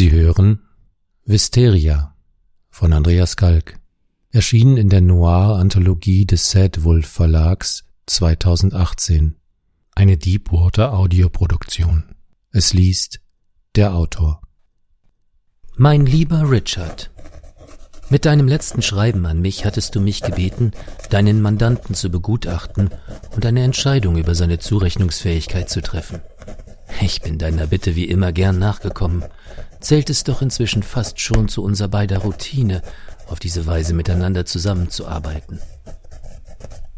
Sie hören Wisteria von Andreas Kalk, erschienen in der Noir-Anthologie des Sad Wolf Verlags 2018, eine Deepwater Audioproduktion. Es liest der Autor. Mein lieber Richard, mit deinem letzten Schreiben an mich hattest du mich gebeten, deinen Mandanten zu begutachten und eine Entscheidung über seine Zurechnungsfähigkeit zu treffen. Ich bin deiner Bitte wie immer gern nachgekommen, zählt es doch inzwischen fast schon zu unser beider Routine, auf diese Weise miteinander zusammenzuarbeiten.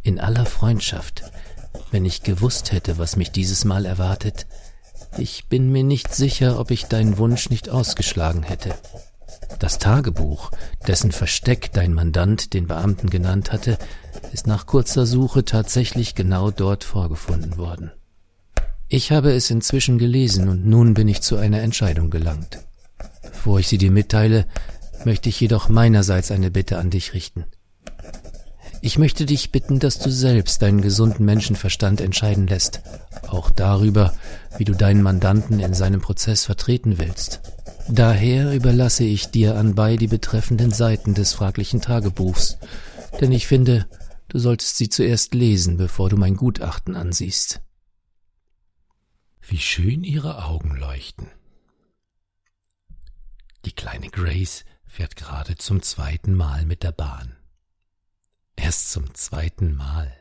In aller Freundschaft, wenn ich gewusst hätte, was mich dieses Mal erwartet, ich bin mir nicht sicher, ob ich deinen Wunsch nicht ausgeschlagen hätte. Das Tagebuch, dessen Versteck dein Mandant den Beamten genannt hatte, ist nach kurzer Suche tatsächlich genau dort vorgefunden worden. Ich habe es inzwischen gelesen und nun bin ich zu einer Entscheidung gelangt. Bevor ich sie dir mitteile, möchte ich jedoch meinerseits eine Bitte an dich richten. Ich möchte dich bitten, dass du selbst deinen gesunden Menschenverstand entscheiden lässt, auch darüber, wie du deinen Mandanten in seinem Prozess vertreten willst. Daher überlasse ich dir anbei die betreffenden Seiten des fraglichen Tagebuchs, denn ich finde, du solltest sie zuerst lesen, bevor du mein Gutachten ansiehst. Wie schön ihre Augen leuchten. Die kleine Grace fährt gerade zum zweiten Mal mit der Bahn. Erst zum zweiten Mal.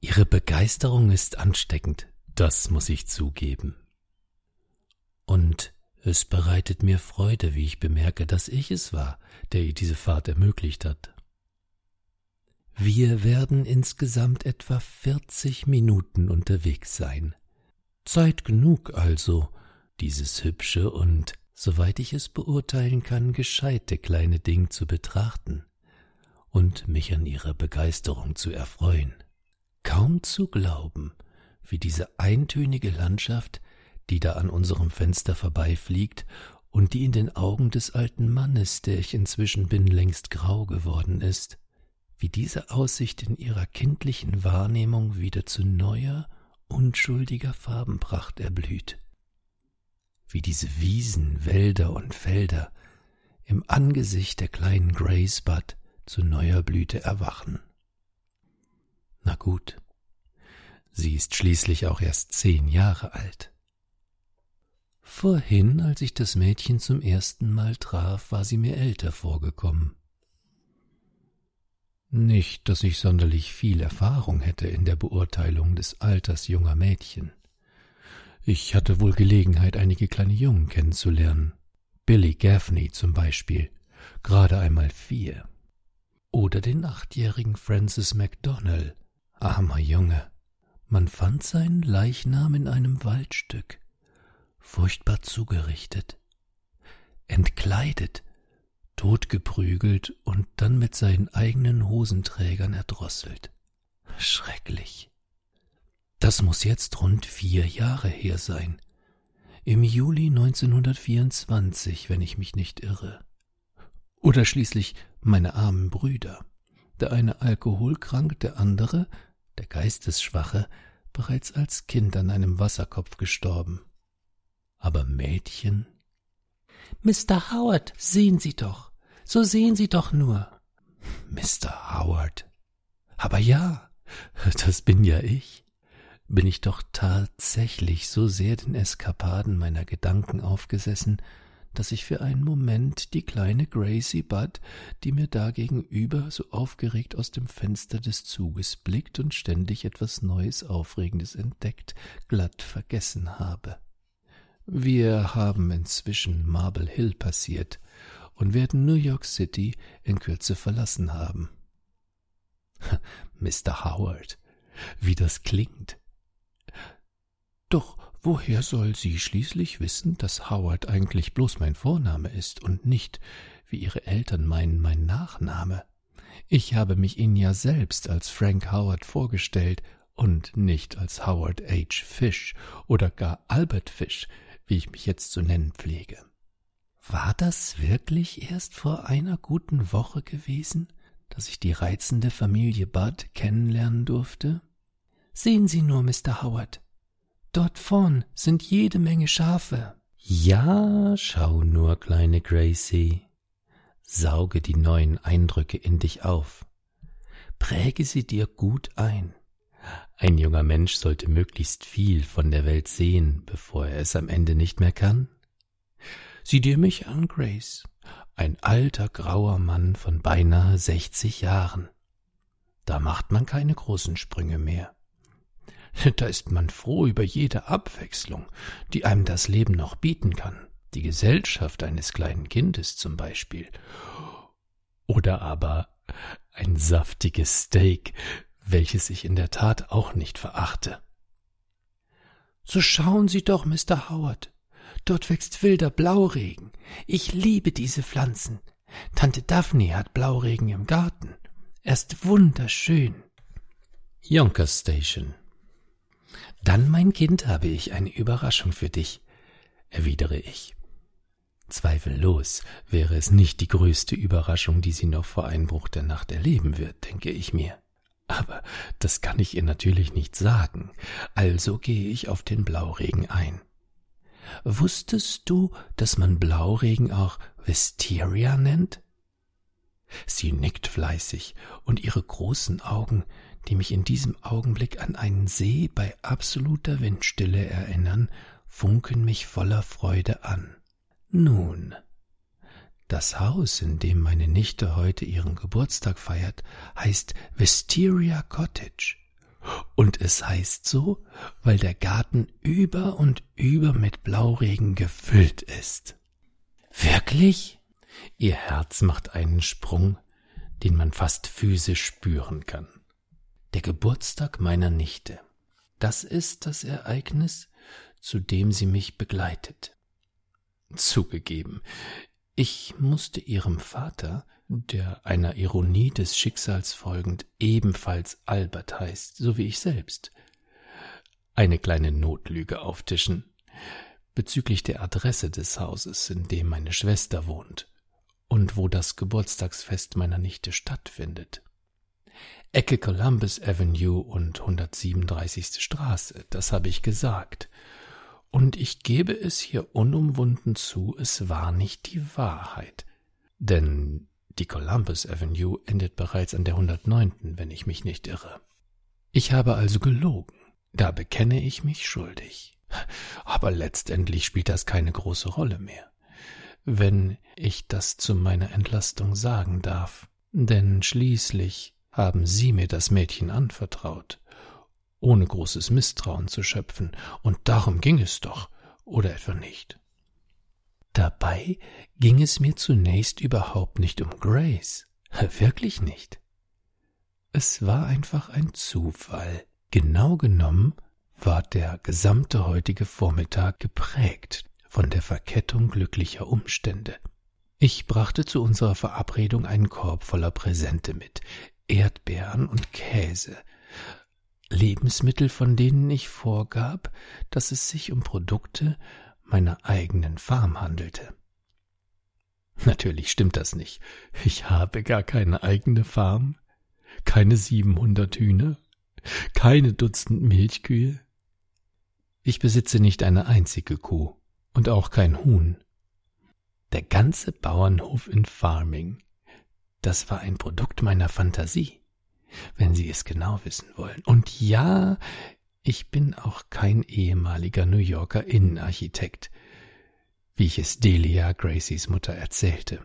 Ihre Begeisterung ist ansteckend, das muss ich zugeben. Und es bereitet mir Freude, wie ich bemerke, dass ich es war, der ihr diese Fahrt ermöglicht hat. Wir werden insgesamt etwa vierzig Minuten unterwegs sein. Zeit genug also, dieses hübsche und, soweit ich es beurteilen kann, gescheite kleine Ding zu betrachten und mich an ihrer Begeisterung zu erfreuen. Kaum zu glauben, wie diese eintönige Landschaft die da an unserem Fenster vorbeifliegt und die in den Augen des alten Mannes, der ich inzwischen bin, längst grau geworden ist, wie diese Aussicht in ihrer kindlichen Wahrnehmung wieder zu neuer, unschuldiger Farbenpracht erblüht, wie diese Wiesen, Wälder und Felder im Angesicht der kleinen Grace Bud zu neuer Blüte erwachen. Na gut, sie ist schließlich auch erst zehn Jahre alt. Vorhin, als ich das Mädchen zum ersten Mal traf, war sie mir älter vorgekommen. Nicht, dass ich sonderlich viel Erfahrung hätte in der Beurteilung des Alters junger Mädchen. Ich hatte wohl Gelegenheit, einige kleine Jungen kennenzulernen. Billy Gaffney zum Beispiel, gerade einmal vier. Oder den achtjährigen Francis MacDonald, armer Junge. Man fand seinen Leichnam in einem Waldstück furchtbar zugerichtet, entkleidet, totgeprügelt und dann mit seinen eigenen Hosenträgern erdrosselt. Schrecklich. Das muss jetzt rund vier Jahre her sein. Im Juli 1924, wenn ich mich nicht irre. Oder schließlich meine armen Brüder. Der eine alkoholkrank, der andere, der Geistesschwache, bereits als Kind an einem Wasserkopf gestorben. Aber Mädchen? Mr. Howard, sehen Sie doch. So sehen Sie doch nur. Mr. Howard. Aber ja, das bin ja ich. Bin ich doch tatsächlich so sehr den Eskapaden meiner Gedanken aufgesessen, dass ich für einen Moment die kleine Gracie Budd, die mir da gegenüber so aufgeregt aus dem Fenster des Zuges blickt und ständig etwas Neues, Aufregendes entdeckt, glatt vergessen habe. Wir haben inzwischen Marble Hill passiert und werden New York City in Kürze verlassen haben. Mr. Howard, wie das klingt. Doch woher soll sie schließlich wissen, dass Howard eigentlich bloß mein Vorname ist und nicht, wie ihre Eltern meinen, mein Nachname? Ich habe mich Ihnen ja selbst als Frank Howard vorgestellt und nicht als Howard H. Fish oder gar Albert Fish, wie ich mich jetzt zu nennen pflege. War das wirklich erst vor einer guten Woche gewesen, dass ich die reizende Familie Budd kennenlernen durfte? Sehen Sie nur, Mr. Howard. Dort vorn sind jede Menge Schafe, Ja, schau nur, kleine Gracie. Sauge die neuen Eindrücke in dich auf. Präge sie dir gut ein. Ein junger Mensch sollte möglichst viel von der Welt sehen, bevor er es am Ende nicht mehr kann. Sieh dir mich an, Grace, ein alter grauer Mann von beinahe sechzig Jahren. Da macht man keine großen Sprünge mehr. Da ist man froh über jede Abwechslung, die einem das Leben noch bieten kann. Die Gesellschaft eines kleinen Kindes zum Beispiel. Oder aber ein saftiges Steak, welches ich in der Tat auch nicht verachte. So schauen Sie doch, Mr. Howard. Dort wächst wilder Blauregen. Ich liebe diese Pflanzen. Tante Daphne hat Blauregen im Garten. Er ist wunderschön. Yonkers Station. Dann, mein Kind, habe ich eine Überraschung für dich, erwidere ich. Zweifellos wäre es nicht die größte Überraschung, die sie noch vor Einbruch der Nacht erleben wird, denke ich mir. Aber das kann ich ihr natürlich nicht sagen, also gehe ich auf den Blauregen ein. Wusstest du, dass man Blauregen auch Wisteria nennt? Sie nickt fleißig, und ihre großen Augen, die mich in diesem Augenblick an einen See bei absoluter Windstille erinnern, funken mich voller Freude an. Nun, das Haus, in dem meine Nichte heute ihren Geburtstag feiert, heißt Wisteria Cottage. Und es heißt so, weil der Garten über und über mit Blauregen gefüllt ist. Wirklich? Ihr Herz macht einen Sprung, den man fast physisch spüren kann. Der Geburtstag meiner Nichte. Das ist das Ereignis, zu dem sie mich begleitet. Zugegeben, ich musste ihrem Vater, der einer Ironie des Schicksals folgend ebenfalls Albert heißt, so wie ich selbst, eine kleine Notlüge auftischen bezüglich der Adresse des Hauses, in dem meine Schwester wohnt und wo das Geburtstagsfest meiner Nichte stattfindet. Ecke Columbus Avenue und 137. Straße, das habe ich gesagt. Und ich gebe es hier unumwunden zu, es war nicht die Wahrheit. Denn die Columbus Avenue endet bereits an der 109., wenn ich mich nicht irre. Ich habe also gelogen. Da bekenne ich mich schuldig. Aber letztendlich spielt das keine große Rolle mehr wenn ich das zu meiner Entlastung sagen darf, denn schließlich haben Sie mir das Mädchen anvertraut, ohne großes Misstrauen zu schöpfen, und darum ging es doch, oder etwa nicht. Dabei ging es mir zunächst überhaupt nicht um Grace, wirklich nicht. Es war einfach ein Zufall. Genau genommen war der gesamte heutige Vormittag geprägt von der Verkettung glücklicher Umstände. Ich brachte zu unserer Verabredung einen Korb voller Präsente mit, Erdbeeren und Käse, Lebensmittel, von denen ich vorgab, dass es sich um Produkte meiner eigenen Farm handelte. Natürlich stimmt das nicht. Ich habe gar keine eigene Farm, keine siebenhundert Hühner, keine Dutzend Milchkühe. Ich besitze nicht eine einzige Kuh und auch kein Huhn. Der ganze Bauernhof in Farming, das war ein Produkt meiner Fantasie, wenn Sie es genau wissen wollen. Und ja, ich bin auch kein ehemaliger New Yorker Innenarchitekt, wie ich es Delia Gracies Mutter erzählte.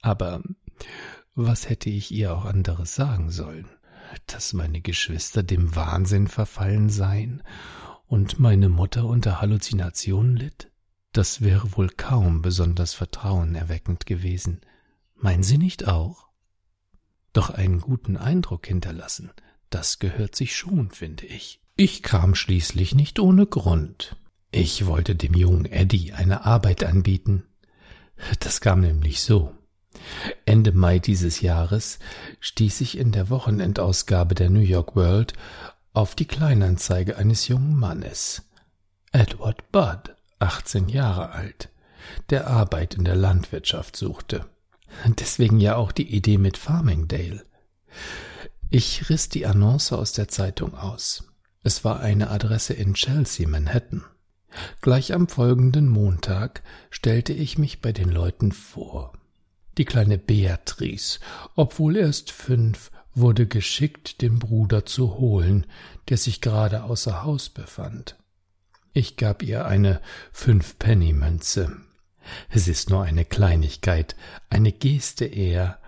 Aber was hätte ich ihr auch anderes sagen sollen? Dass meine Geschwister dem Wahnsinn verfallen seien und meine Mutter unter Halluzinationen litt? Das wäre wohl kaum besonders vertrauenerweckend gewesen. Meinen Sie nicht auch? Doch einen guten Eindruck hinterlassen, das gehört sich schon, finde ich. Ich kam schließlich nicht ohne Grund. Ich wollte dem jungen Eddie eine Arbeit anbieten. Das kam nämlich so. Ende Mai dieses Jahres stieß ich in der Wochenendausgabe der New York World auf die Kleinanzeige eines jungen Mannes, Edward Budd. 18 Jahre alt, der Arbeit in der Landwirtschaft suchte. Deswegen ja auch die Idee mit Farmingdale. Ich riss die Annonce aus der Zeitung aus. Es war eine Adresse in Chelsea, Manhattan. Gleich am folgenden Montag stellte ich mich bei den Leuten vor. Die kleine Beatrice, obwohl erst fünf, wurde geschickt, den Bruder zu holen, der sich gerade außer Haus befand. Ich gab ihr eine Fünf-Penny-Münze. Es ist nur eine Kleinigkeit, eine Geste eher,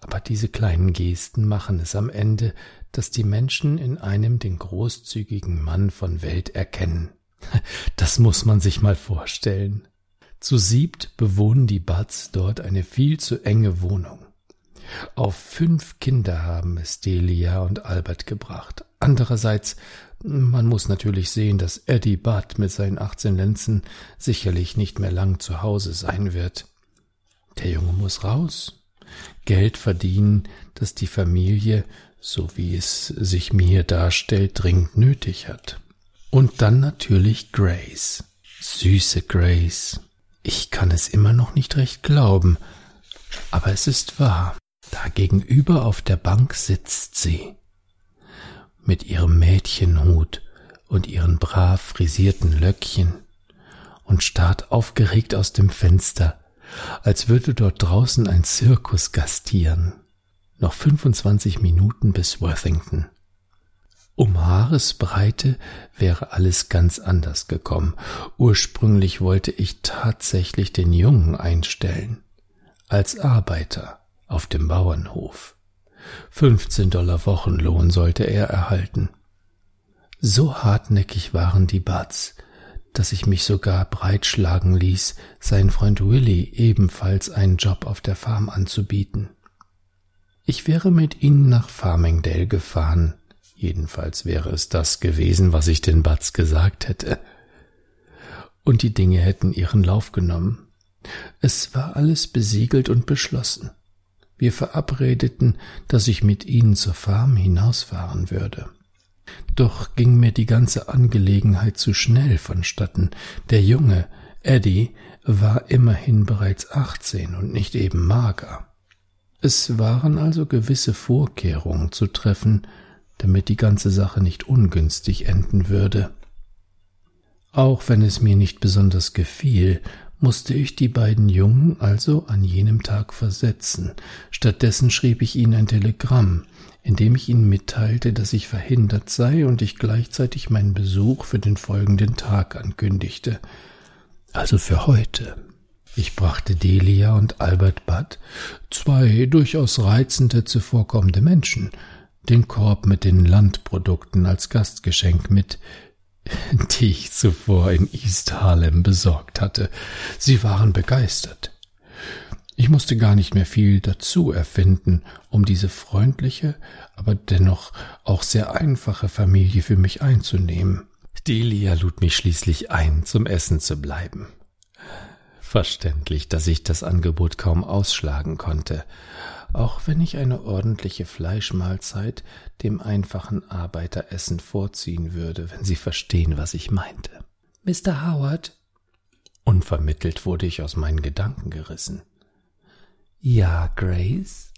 aber diese kleinen Gesten machen es am Ende, dass die Menschen in einem den großzügigen Mann von Welt erkennen. Das muss man sich mal vorstellen. Zu siebt bewohnen die Buds dort eine viel zu enge Wohnung. Auf fünf Kinder haben es Delia und Albert gebracht. Andererseits, man muss natürlich sehen, dass Eddie Budd mit seinen achtzehn Lenzen sicherlich nicht mehr lang zu Hause sein wird. Der Junge muss raus, Geld verdienen, das die Familie, so wie es sich mir darstellt, dringend nötig hat. Und dann natürlich Grace. Süße Grace. Ich kann es immer noch nicht recht glauben, aber es ist wahr. Da gegenüber auf der Bank sitzt sie. Mit ihrem Mädchenhut und ihren brav frisierten Löckchen und starrt aufgeregt aus dem Fenster, als würde dort draußen ein Zirkus gastieren. Noch 25 Minuten bis Worthington. Um Haaresbreite wäre alles ganz anders gekommen. Ursprünglich wollte ich tatsächlich den Jungen einstellen. Als Arbeiter auf dem Bauernhof. 15 Dollar Wochenlohn sollte er erhalten. So hartnäckig waren die Buds, dass ich mich sogar breitschlagen ließ, sein Freund Willy ebenfalls einen Job auf der Farm anzubieten. Ich wäre mit ihnen nach Farmingdale gefahren, jedenfalls wäre es das gewesen, was ich den Buds gesagt hätte. Und die Dinge hätten ihren Lauf genommen. Es war alles besiegelt und beschlossen. Wir verabredeten, dass ich mit ihnen zur Farm hinausfahren würde. Doch ging mir die ganze Angelegenheit zu schnell vonstatten. Der Junge, Eddie, war immerhin bereits achtzehn und nicht eben mager. Es waren also gewisse Vorkehrungen zu treffen, damit die ganze Sache nicht ungünstig enden würde. Auch wenn es mir nicht besonders gefiel, musste ich die beiden Jungen also an jenem Tag versetzen. Stattdessen schrieb ich ihnen ein Telegramm, in dem ich ihnen mitteilte, dass ich verhindert sei und ich gleichzeitig meinen Besuch für den folgenden Tag ankündigte. Also für heute. Ich brachte Delia und Albert Budd, zwei durchaus reizende zuvorkommende Menschen, den Korb mit den Landprodukten als Gastgeschenk mit, die ich zuvor in East Harlem besorgt hatte. Sie waren begeistert. Ich musste gar nicht mehr viel dazu erfinden, um diese freundliche, aber dennoch auch sehr einfache Familie für mich einzunehmen. Delia lud mich schließlich ein, zum Essen zu bleiben. Verständlich, dass ich das Angebot kaum ausschlagen konnte, auch wenn ich eine ordentliche Fleischmahlzeit dem einfachen Arbeiteressen vorziehen würde, wenn Sie verstehen, was ich meinte. Mr. Howard? Unvermittelt wurde ich aus meinen Gedanken gerissen. Ja, Grace?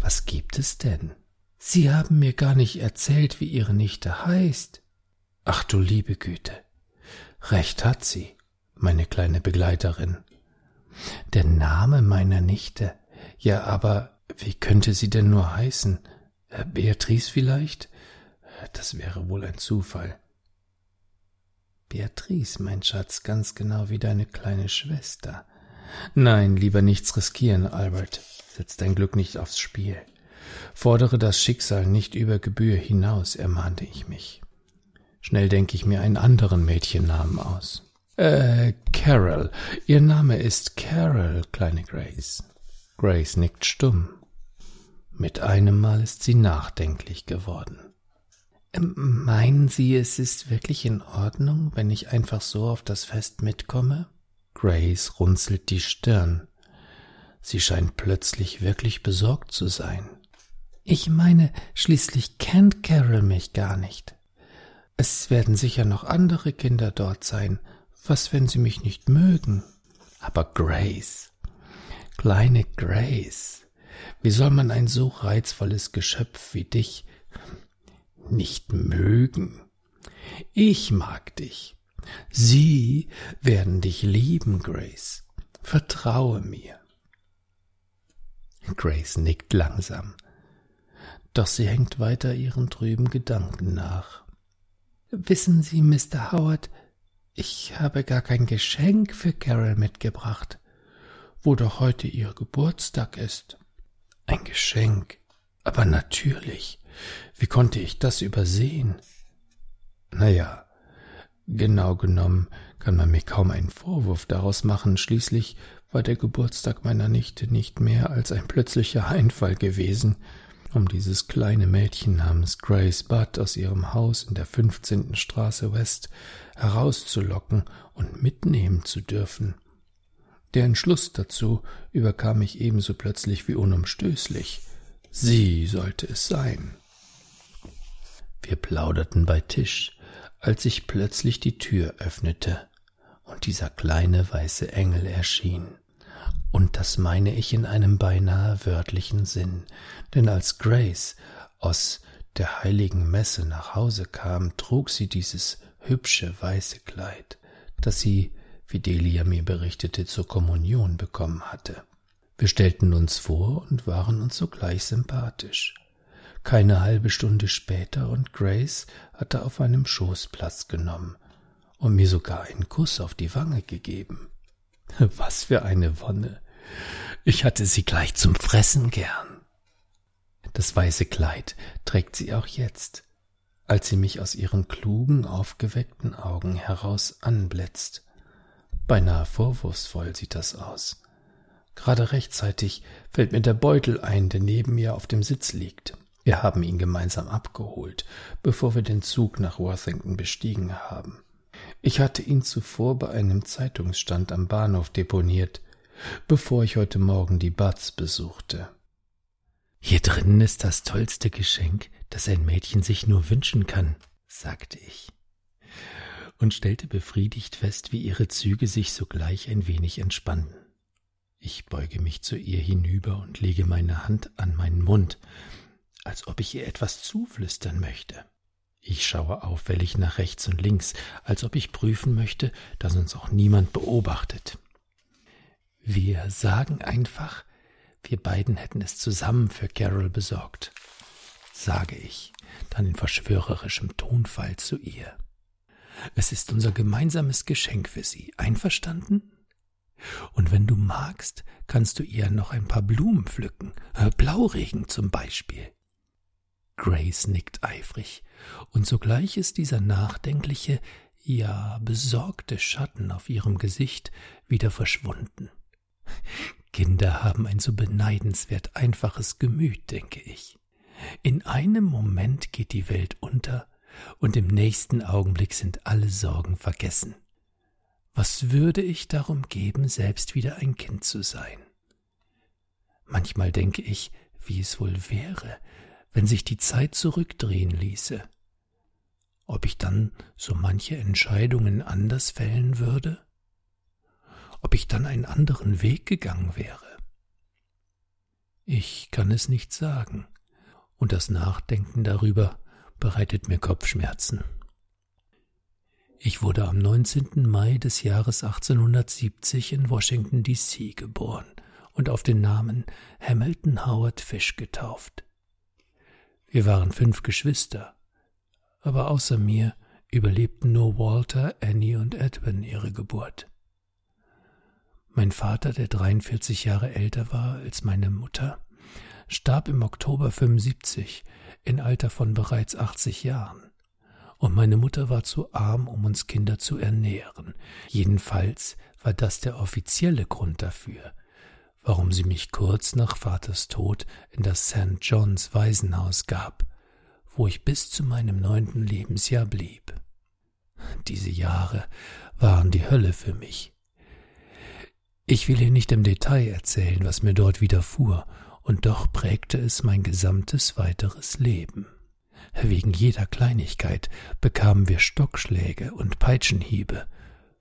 Was gibt es denn? Sie haben mir gar nicht erzählt, wie Ihre Nichte heißt. Ach du liebe Güte. Recht hat sie, meine kleine Begleiterin. Der Name meiner Nichte. Ja, aber wie könnte sie denn nur heißen? Äh, Beatrice vielleicht? Das wäre wohl ein Zufall. Beatrice, mein Schatz, ganz genau wie deine kleine Schwester. Nein, lieber nichts riskieren, Albert. Setz dein Glück nicht aufs Spiel. Fordere das Schicksal nicht über Gebühr hinaus, ermahnte ich mich. Schnell denke ich mir einen anderen Mädchennamen aus. Äh, Carol. Ihr Name ist Carol, kleine Grace. Grace nickt stumm. Mit einem Mal ist sie nachdenklich geworden. Ähm, meinen Sie, es ist wirklich in Ordnung, wenn ich einfach so auf das Fest mitkomme? Grace runzelt die Stirn. Sie scheint plötzlich wirklich besorgt zu sein. Ich meine, schließlich kennt Carol mich gar nicht. Es werden sicher noch andere Kinder dort sein. Was, wenn sie mich nicht mögen? Aber Grace, kleine Grace, wie soll man ein so reizvolles Geschöpf wie dich nicht mögen? Ich mag dich. Sie werden dich lieben, Grace. Vertraue mir. Grace nickt langsam, doch sie hängt weiter ihren trüben Gedanken nach. Wissen Sie, Mr. Howard, ich habe gar kein Geschenk für Carol mitgebracht, wo doch heute ihr Geburtstag ist. Ein Geschenk, aber natürlich. Wie konnte ich das übersehen? Na ja, genau genommen kann man mir kaum einen Vorwurf daraus machen, schließlich war der Geburtstag meiner Nichte nicht mehr als ein plötzlicher Einfall gewesen, um dieses kleine Mädchen namens Grace Budd aus ihrem Haus in der fünfzehnten Straße West herauszulocken und mitnehmen zu dürfen. Der Entschluss dazu überkam mich ebenso plötzlich wie unumstößlich. Sie sollte es sein. Wir plauderten bei Tisch, als sich plötzlich die Tür öffnete und dieser kleine weiße Engel erschien. Und das meine ich in einem beinahe wörtlichen Sinn, denn als Grace aus der heiligen Messe nach Hause kam, trug sie dieses hübsche weiße Kleid, das sie, wie Delia mir berichtete, zur Kommunion bekommen hatte. Wir stellten uns vor und waren uns sogleich sympathisch. Keine halbe Stunde später und Grace hatte auf einem Schoß Platz genommen und mir sogar einen Kuss auf die Wange gegeben. Was für eine Wonne. Ich hatte sie gleich zum Fressen gern. Das weiße Kleid trägt sie auch jetzt, als sie mich aus ihren klugen, aufgeweckten Augen heraus anblitzt. Beinahe vorwurfsvoll sieht das aus. Gerade rechtzeitig fällt mir der Beutel ein, der neben mir auf dem Sitz liegt. Wir haben ihn gemeinsam abgeholt, bevor wir den Zug nach Worthington bestiegen haben. Ich hatte ihn zuvor bei einem Zeitungsstand am Bahnhof deponiert, bevor ich heute Morgen die Buds besuchte. Hier drinnen ist das tollste Geschenk, das ein Mädchen sich nur wünschen kann, sagte ich, und stellte befriedigt fest, wie ihre Züge sich sogleich ein wenig entspannten. Ich beuge mich zu ihr hinüber und lege meine Hand an meinen Mund, als ob ich ihr etwas zuflüstern möchte. Ich schaue auffällig nach rechts und links, als ob ich prüfen möchte, dass uns auch niemand beobachtet. Wir sagen einfach, wir beiden hätten es zusammen für Carol besorgt, sage ich, dann in verschwörerischem Tonfall zu ihr. Es ist unser gemeinsames Geschenk für sie. Einverstanden? Und wenn du magst, kannst du ihr noch ein paar Blumen pflücken, äh, Blauregen zum Beispiel. Grace nickt eifrig, und sogleich ist dieser nachdenkliche, ja besorgte Schatten auf ihrem Gesicht wieder verschwunden. Kinder haben ein so beneidenswert einfaches Gemüt, denke ich. In einem Moment geht die Welt unter, und im nächsten Augenblick sind alle Sorgen vergessen. Was würde ich darum geben, selbst wieder ein Kind zu sein? Manchmal denke ich, wie es wohl wäre, wenn sich die Zeit zurückdrehen ließe. Ob ich dann so manche Entscheidungen anders fällen würde? Ob ich dann einen anderen Weg gegangen wäre? Ich kann es nicht sagen, und das Nachdenken darüber bereitet mir Kopfschmerzen. Ich wurde am 19. Mai des Jahres 1870 in Washington, D.C. geboren und auf den Namen Hamilton Howard Fish getauft. Wir waren fünf Geschwister, aber außer mir überlebten nur Walter, Annie und Edwin ihre Geburt. Mein Vater, der 43 Jahre älter war als meine Mutter, starb im Oktober 75 in Alter von bereits 80 Jahren. Und meine Mutter war zu arm, um uns Kinder zu ernähren. Jedenfalls war das der offizielle Grund dafür, warum sie mich kurz nach Vaters Tod in das St. John's Waisenhaus gab, wo ich bis zu meinem neunten Lebensjahr blieb. Diese Jahre waren die Hölle für mich. Ich will hier nicht im Detail erzählen, was mir dort widerfuhr, und doch prägte es mein gesamtes weiteres Leben. Wegen jeder Kleinigkeit bekamen wir Stockschläge und Peitschenhiebe,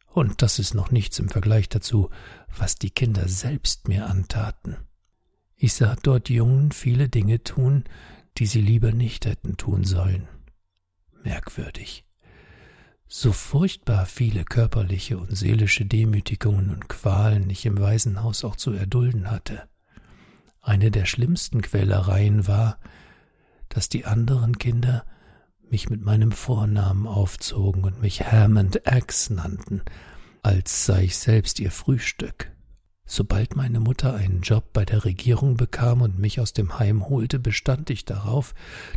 und das ist noch nichts im Vergleich dazu, was die Kinder selbst mir antaten. Ich sah dort Jungen viele Dinge tun, die sie lieber nicht hätten tun sollen. Merkwürdig. So furchtbar viele körperliche und seelische Demütigungen und Qualen ich im Waisenhaus auch zu erdulden hatte. Eine der schlimmsten Quälereien war, dass die anderen Kinder mich mit meinem Vornamen aufzogen und mich Hammond Axe nannten, als sei ich selbst ihr Frühstück. Sobald meine Mutter einen Job bei der Regierung bekam und mich aus dem Heim holte, bestand ich darauf,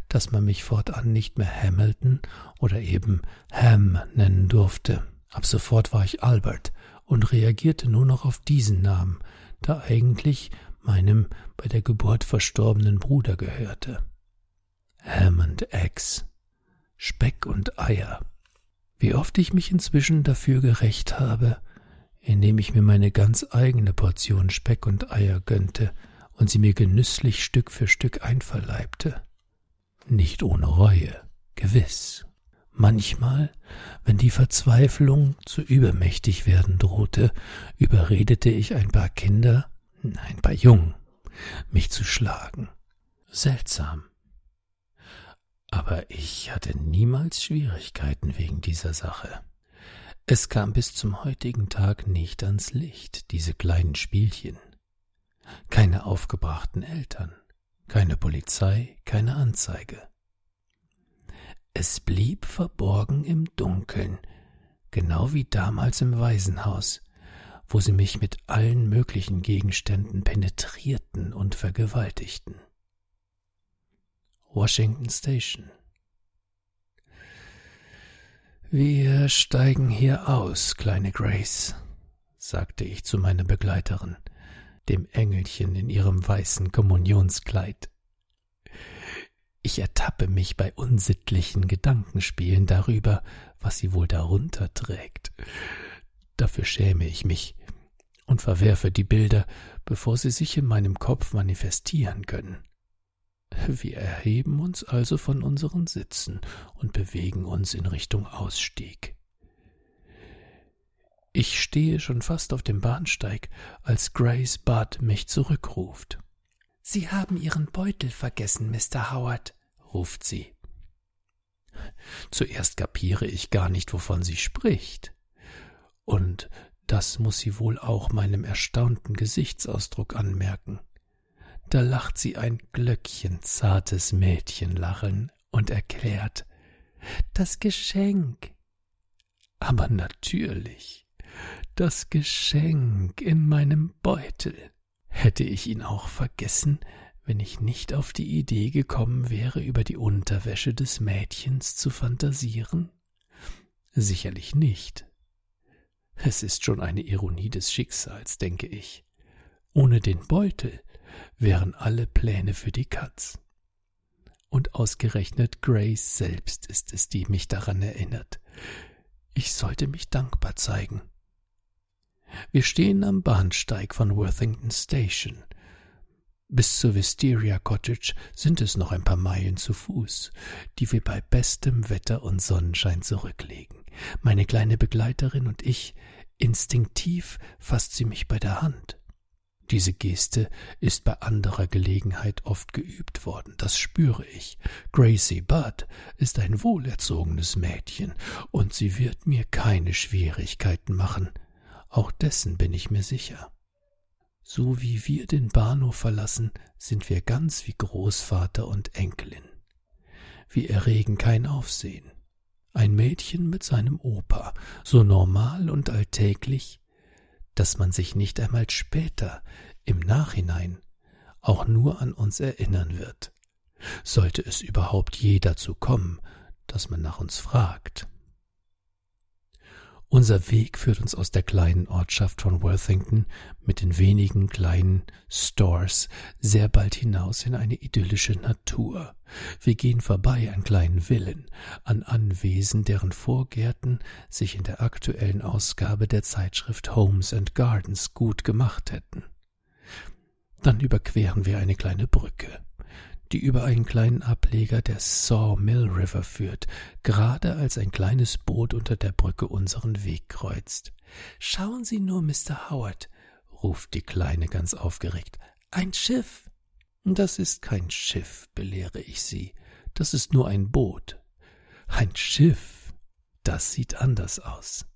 dass man mich fortan nicht mehr Hamilton oder eben Ham nennen durfte. Ab sofort war ich Albert und reagierte nur noch auf diesen Namen, da eigentlich meinem bei der Geburt verstorbenen Bruder gehörte. Hammond Eggs. Speck und Eier. Wie oft ich mich inzwischen dafür gerecht habe, indem ich mir meine ganz eigene Portion Speck und Eier gönnte und sie mir genüsslich Stück für Stück einverleibte. Nicht ohne Reue, gewiss. Manchmal, wenn die Verzweiflung zu übermächtig werden drohte, überredete ich ein paar Kinder, ein paar Jungen, mich zu schlagen. Seltsam. Aber ich hatte niemals Schwierigkeiten wegen dieser Sache. Es kam bis zum heutigen Tag nicht ans Licht, diese kleinen Spielchen. Keine aufgebrachten Eltern, keine Polizei, keine Anzeige. Es blieb verborgen im Dunkeln, genau wie damals im Waisenhaus, wo sie mich mit allen möglichen Gegenständen penetrierten und vergewaltigten. Washington Station. Wir steigen hier aus, kleine Grace, sagte ich zu meiner Begleiterin, dem Engelchen in ihrem weißen Kommunionskleid. Ich ertappe mich bei unsittlichen Gedankenspielen darüber, was sie wohl darunter trägt. Dafür schäme ich mich und verwerfe die Bilder, bevor sie sich in meinem Kopf manifestieren können. Wir erheben uns also von unseren Sitzen und bewegen uns in Richtung Ausstieg. Ich stehe schon fast auf dem Bahnsteig, als Grace Budd mich zurückruft. Sie haben Ihren Beutel vergessen, Mr. Howard, ruft sie. Zuerst kapiere ich gar nicht, wovon sie spricht. Und das muss sie wohl auch meinem erstaunten Gesichtsausdruck anmerken. Da lacht sie ein glöckchenzartes Mädchenlachen und erklärt, das Geschenk. Aber natürlich, das Geschenk in meinem Beutel. Hätte ich ihn auch vergessen, wenn ich nicht auf die Idee gekommen wäre, über die Unterwäsche des Mädchens zu fantasieren? Sicherlich nicht. Es ist schon eine Ironie des Schicksals, denke ich. Ohne den Beutel wären alle Pläne für die Katz. Und ausgerechnet Grace selbst ist es, die mich daran erinnert. Ich sollte mich dankbar zeigen. Wir stehen am Bahnsteig von Worthington Station. Bis zur Wisteria Cottage sind es noch ein paar Meilen zu Fuß, die wir bei bestem Wetter und Sonnenschein zurücklegen. Meine kleine Begleiterin und ich, instinktiv fasst sie mich bei der Hand. Diese Geste ist bei anderer Gelegenheit oft geübt worden, das spüre ich. Gracie Budd ist ein wohlerzogenes Mädchen, und sie wird mir keine Schwierigkeiten machen. Auch dessen bin ich mir sicher. So wie wir den Bahnhof verlassen, sind wir ganz wie Großvater und Enkelin. Wir erregen kein Aufsehen. Ein Mädchen mit seinem Opa, so normal und alltäglich, dass man sich nicht einmal später, im Nachhinein, auch nur an uns erinnern wird, sollte es überhaupt je dazu kommen, dass man nach uns fragt. Unser Weg führt uns aus der kleinen Ortschaft von Worthington mit den wenigen kleinen Stores sehr bald hinaus in eine idyllische Natur. Wir gehen vorbei an kleinen Villen, an Anwesen, deren Vorgärten sich in der aktuellen Ausgabe der Zeitschrift Homes and Gardens gut gemacht hätten. Dann überqueren wir eine kleine Brücke die über einen kleinen Ableger der Sawmill River führt, gerade als ein kleines Boot unter der Brücke unseren Weg kreuzt. Schauen Sie nur, Mr. Howard, ruft die Kleine ganz aufgeregt. Ein Schiff. Das ist kein Schiff, belehre ich sie. Das ist nur ein Boot. Ein Schiff. das sieht anders aus.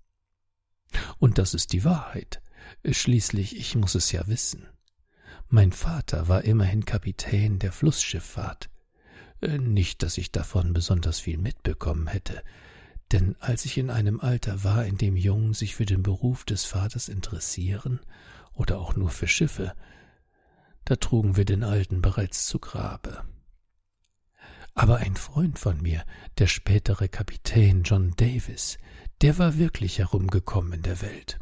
Und das ist die Wahrheit. Schließlich, ich muss es ja wissen. Mein Vater war immerhin Kapitän der Flussschifffahrt. Äh, nicht, dass ich davon besonders viel mitbekommen hätte, denn als ich in einem Alter war, in dem Jungen sich für den Beruf des Vaters interessieren oder auch nur für Schiffe, da trugen wir den Alten bereits zu Grabe. Aber ein Freund von mir, der spätere Kapitän John Davis, der war wirklich herumgekommen in der Welt.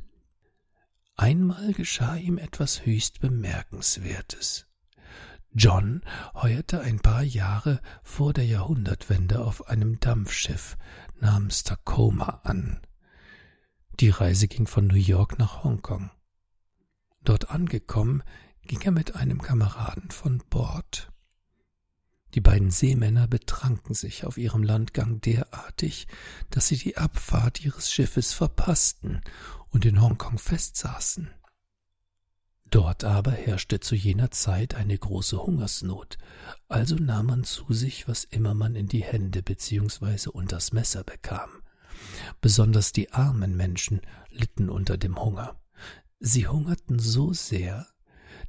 Einmal geschah ihm etwas höchst Bemerkenswertes. John heuerte ein paar Jahre vor der Jahrhundertwende auf einem Dampfschiff namens Tacoma an. Die Reise ging von New York nach Hongkong. Dort angekommen, ging er mit einem Kameraden von Bord. Die beiden Seemänner betranken sich auf ihrem Landgang derartig, dass sie die Abfahrt ihres Schiffes verpassten und in Hongkong festsaßen. Dort aber herrschte zu jener Zeit eine große Hungersnot, also nahm man zu sich, was immer man in die Hände bzw. unters Messer bekam. Besonders die armen Menschen litten unter dem Hunger. Sie hungerten so sehr,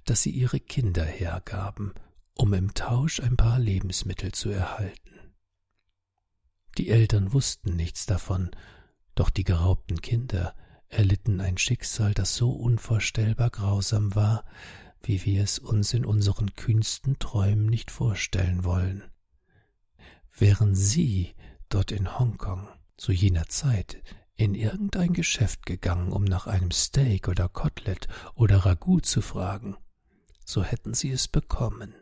dass sie ihre Kinder hergaben, um im Tausch ein paar Lebensmittel zu erhalten. Die Eltern wussten nichts davon, doch die geraubten Kinder erlitten ein Schicksal, das so unvorstellbar grausam war, wie wir es uns in unseren kühnsten Träumen nicht vorstellen wollen. Wären Sie dort in Hongkong zu jener Zeit in irgendein Geschäft gegangen, um nach einem Steak oder Kotelett oder Ragout zu fragen, so hätten Sie es bekommen.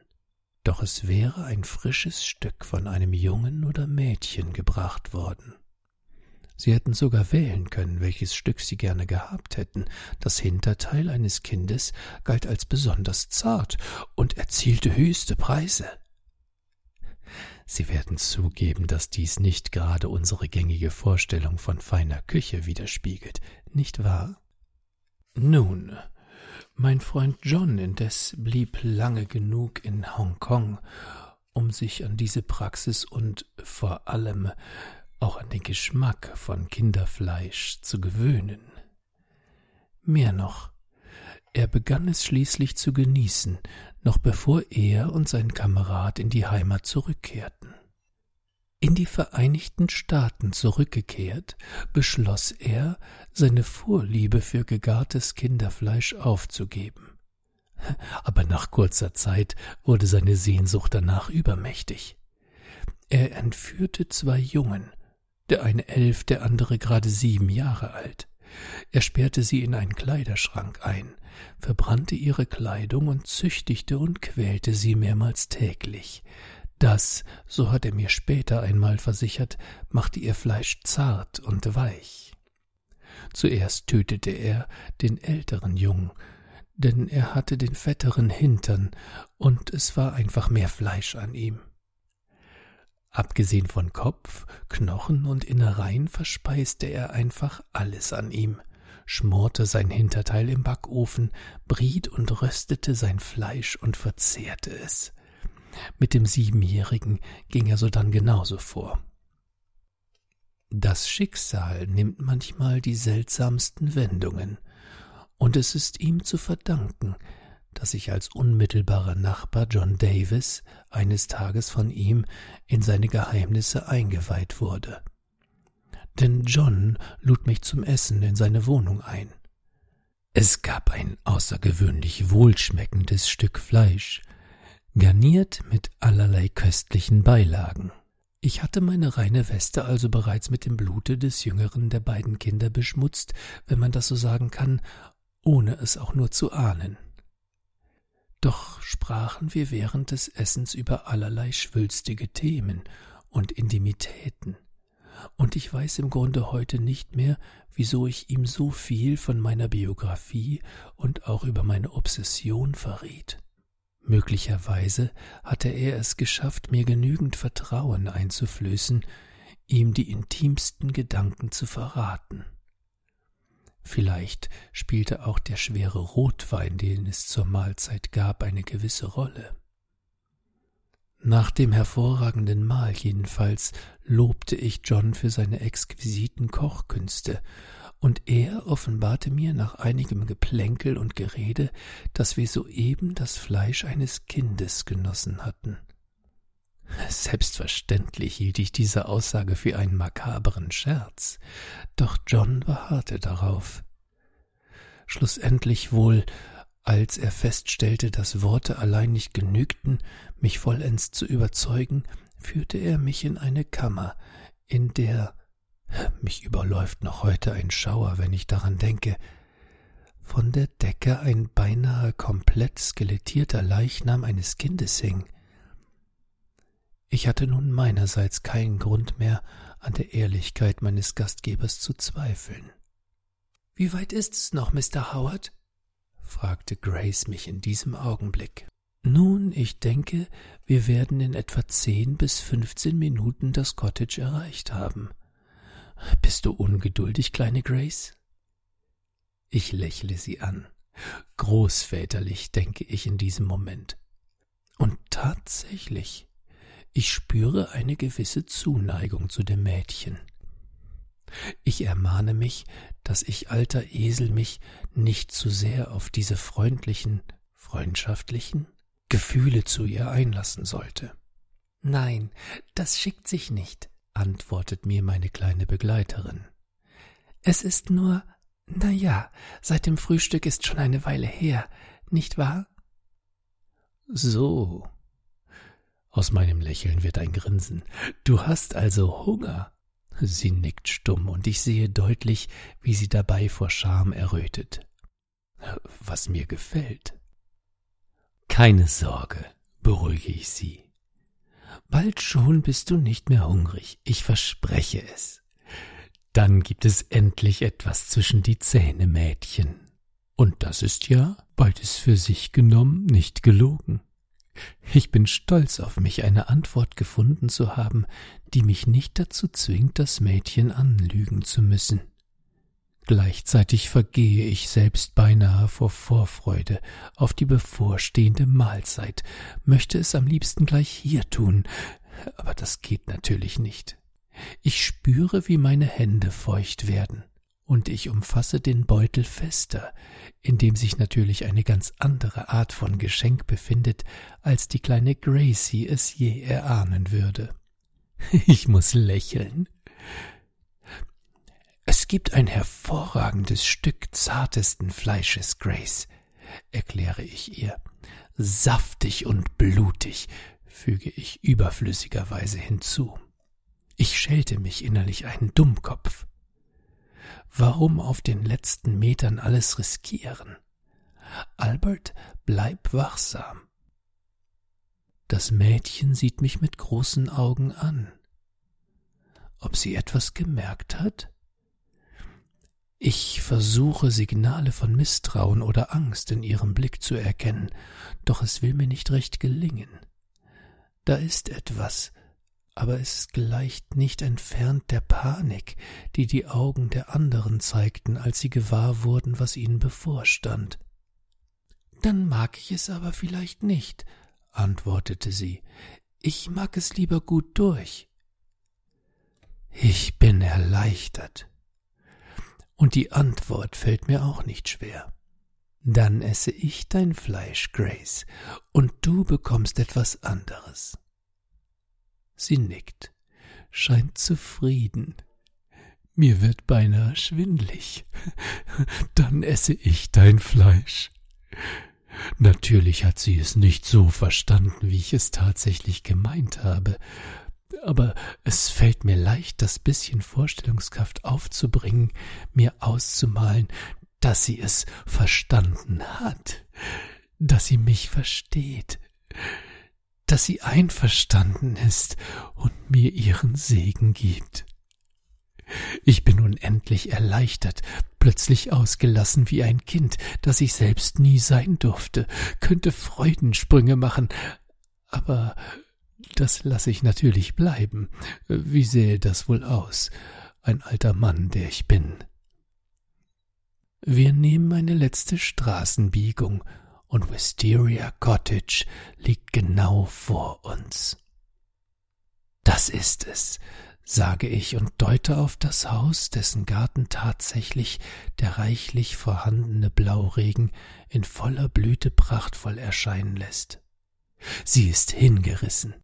Doch es wäre ein frisches Stück von einem Jungen oder Mädchen gebracht worden. Sie hätten sogar wählen können, welches Stück Sie gerne gehabt hätten. Das Hinterteil eines Kindes galt als besonders zart und erzielte höchste Preise. Sie werden zugeben, dass dies nicht gerade unsere gängige Vorstellung von feiner Küche widerspiegelt, nicht wahr? Nun, mein Freund John indes blieb lange genug in Hongkong, um sich an diese Praxis und vor allem auch an den Geschmack von Kinderfleisch zu gewöhnen. Mehr noch, er begann es schließlich zu genießen, noch bevor er und sein Kamerad in die Heimat zurückkehrten. In die Vereinigten Staaten zurückgekehrt, beschloss er, seine Vorliebe für gegartes Kinderfleisch aufzugeben. Aber nach kurzer Zeit wurde seine Sehnsucht danach übermächtig. Er entführte zwei Jungen der eine elf, der andere gerade sieben Jahre alt. Er sperrte sie in einen Kleiderschrank ein, verbrannte ihre Kleidung und züchtigte und quälte sie mehrmals täglich. Das, so hat er mir später einmal versichert, machte ihr Fleisch zart und weich. Zuerst tötete er den älteren Jungen, denn er hatte den fetteren Hintern, und es war einfach mehr Fleisch an ihm. Abgesehen von Kopf, Knochen und Innereien verspeiste er einfach alles an ihm, schmorte sein Hinterteil im Backofen, briet und röstete sein Fleisch und verzehrte es. Mit dem Siebenjährigen ging er sodann genauso vor. Das Schicksal nimmt manchmal die seltsamsten Wendungen, und es ist ihm zu verdanken, dass ich als unmittelbarer Nachbar John Davis eines Tages von ihm in seine Geheimnisse eingeweiht wurde. Denn John lud mich zum Essen in seine Wohnung ein. Es gab ein außergewöhnlich wohlschmeckendes Stück Fleisch, garniert mit allerlei köstlichen Beilagen. Ich hatte meine reine Weste also bereits mit dem Blute des jüngeren der beiden Kinder beschmutzt, wenn man das so sagen kann, ohne es auch nur zu ahnen. Doch sprachen wir während des Essens über allerlei schwülstige Themen und Intimitäten, und ich weiß im Grunde heute nicht mehr, wieso ich ihm so viel von meiner Biographie und auch über meine Obsession verriet. Möglicherweise hatte er es geschafft, mir genügend Vertrauen einzuflößen, ihm die intimsten Gedanken zu verraten. Vielleicht spielte auch der schwere Rotwein, den es zur Mahlzeit gab, eine gewisse Rolle. Nach dem hervorragenden Mahl jedenfalls lobte ich John für seine exquisiten Kochkünste, und er offenbarte mir nach einigem Geplänkel und Gerede, dass wir soeben das Fleisch eines Kindes genossen hatten. Selbstverständlich hielt ich diese Aussage für einen makaberen Scherz, doch John beharrte darauf. Schlussendlich wohl, als er feststellte, dass Worte allein nicht genügten, mich vollends zu überzeugen, führte er mich in eine Kammer, in der mich überläuft noch heute ein Schauer, wenn ich daran denke, von der Decke ein beinahe komplett skelettierter Leichnam eines Kindes hing. Ich hatte nun meinerseits keinen Grund mehr, an der Ehrlichkeit meines Gastgebers zu zweifeln. Wie weit ist es noch, Mr. Howard? fragte Grace mich in diesem Augenblick. Nun, ich denke, wir werden in etwa zehn bis fünfzehn Minuten das Cottage erreicht haben. Bist du ungeduldig, kleine Grace? Ich lächle sie an. Großväterlich, denke ich in diesem Moment. Und tatsächlich, ich spüre eine gewisse Zuneigung zu dem Mädchen. Ich ermahne mich, dass ich alter Esel mich nicht zu sehr auf diese freundlichen, freundschaftlichen Gefühle zu ihr einlassen sollte. Nein, das schickt sich nicht, antwortet mir meine kleine Begleiterin. Es ist nur, na ja, seit dem Frühstück ist schon eine Weile her, nicht wahr? So. Aus meinem Lächeln wird ein Grinsen. Du hast also Hunger. Sie nickt stumm, und ich sehe deutlich, wie sie dabei vor Scham errötet. Was mir gefällt. Keine Sorge, beruhige ich sie. Bald schon bist du nicht mehr hungrig, ich verspreche es. Dann gibt es endlich etwas zwischen die Zähne, Mädchen. Und das ist ja, beides für sich genommen, nicht gelogen. Ich bin stolz auf mich, eine Antwort gefunden zu haben, die mich nicht dazu zwingt, das Mädchen anlügen zu müssen. Gleichzeitig vergehe ich selbst beinahe vor Vorfreude auf die bevorstehende Mahlzeit, möchte es am liebsten gleich hier tun, aber das geht natürlich nicht. Ich spüre, wie meine Hände feucht werden, und ich umfasse den Beutel fester, in dem sich natürlich eine ganz andere Art von Geschenk befindet, als die kleine Gracie es je erahnen würde. Ich muss lächeln. Es gibt ein hervorragendes Stück zartesten Fleisches, Grace, erkläre ich ihr. Saftig und blutig, füge ich überflüssigerweise hinzu. Ich schelte mich innerlich einen Dummkopf. Warum auf den letzten Metern alles riskieren? Albert, bleib wachsam. Das Mädchen sieht mich mit großen Augen an. Ob sie etwas gemerkt hat? Ich versuche Signale von Misstrauen oder Angst in ihrem Blick zu erkennen, doch es will mir nicht recht gelingen. Da ist etwas, aber es gleicht nicht entfernt der Panik, die die Augen der anderen zeigten, als sie gewahr wurden, was ihnen bevorstand. Dann mag ich es aber vielleicht nicht, antwortete sie. Ich mag es lieber gut durch. Ich bin erleichtert. Und die Antwort fällt mir auch nicht schwer. Dann esse ich dein Fleisch, Grace, und du bekommst etwas anderes. Sie nickt, scheint zufrieden. Mir wird beinahe schwindlig. Dann esse ich dein Fleisch. Natürlich hat sie es nicht so verstanden, wie ich es tatsächlich gemeint habe, aber es fällt mir leicht, das bisschen Vorstellungskraft aufzubringen, mir auszumalen, dass sie es verstanden hat, dass sie mich versteht, dass sie einverstanden ist und mir ihren Segen gibt. Ich bin unendlich erleichtert, plötzlich ausgelassen wie ein Kind, das ich selbst nie sein durfte, könnte Freudensprünge machen, aber das lasse ich natürlich bleiben. Wie sähe das wohl aus, ein alter Mann, der ich bin? Wir nehmen eine letzte Straßenbiegung, und Wisteria Cottage liegt genau vor uns. Das ist es, sage ich und deute auf das Haus, dessen Garten tatsächlich der reichlich vorhandene Blauregen in voller Blüte prachtvoll erscheinen lässt. Sie ist hingerissen.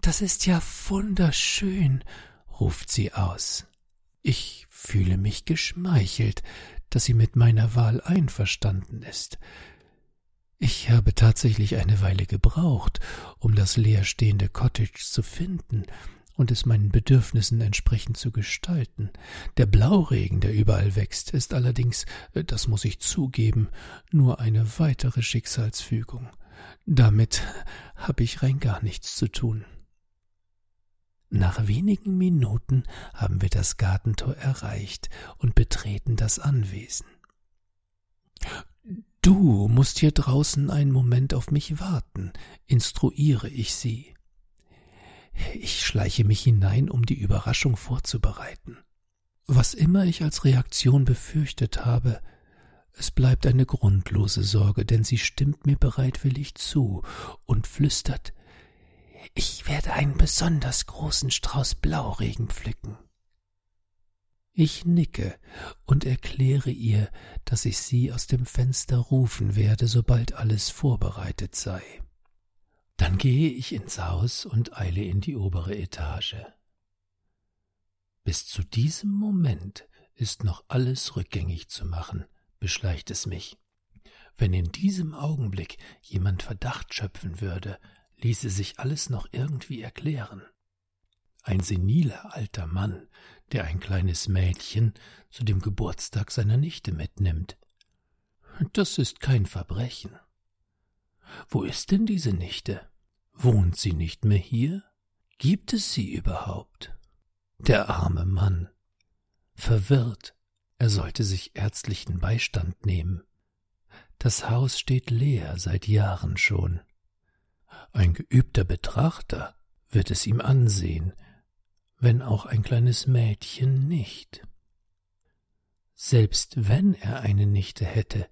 Das ist ja wunderschön, ruft sie aus. Ich fühle mich geschmeichelt, dass sie mit meiner Wahl einverstanden ist. Ich habe tatsächlich eine Weile gebraucht, um das leerstehende Cottage zu finden und es meinen Bedürfnissen entsprechend zu gestalten. Der Blauregen, der überall wächst, ist allerdings, äh, das muss ich zugeben, nur eine weitere Schicksalsfügung. Damit habe ich rein gar nichts zu tun. Nach wenigen Minuten haben wir das Gartentor erreicht und betreten das Anwesen. Du musst hier draußen einen Moment auf mich warten, instruiere ich sie. Ich schleiche mich hinein, um die Überraschung vorzubereiten. Was immer ich als Reaktion befürchtet habe, es bleibt eine grundlose Sorge, denn sie stimmt mir bereitwillig zu und flüstert Ich werde einen besonders großen Strauß Blauregen pflücken. Ich nicke und erkläre ihr, dass ich sie aus dem Fenster rufen werde, sobald alles vorbereitet sei. Dann gehe ich ins Haus und eile in die obere Etage. Bis zu diesem Moment ist noch alles rückgängig zu machen, beschleicht es mich. Wenn in diesem Augenblick jemand Verdacht schöpfen würde, ließe sich alles noch irgendwie erklären. Ein seniler alter Mann, der ein kleines Mädchen zu dem Geburtstag seiner Nichte mitnimmt. Das ist kein Verbrechen. Wo ist denn diese Nichte? Wohnt sie nicht mehr hier? Gibt es sie überhaupt? Der arme Mann. Verwirrt, er sollte sich ärztlichen Beistand nehmen. Das Haus steht leer seit Jahren schon. Ein geübter Betrachter wird es ihm ansehen, wenn auch ein kleines Mädchen nicht. Selbst wenn er eine Nichte hätte,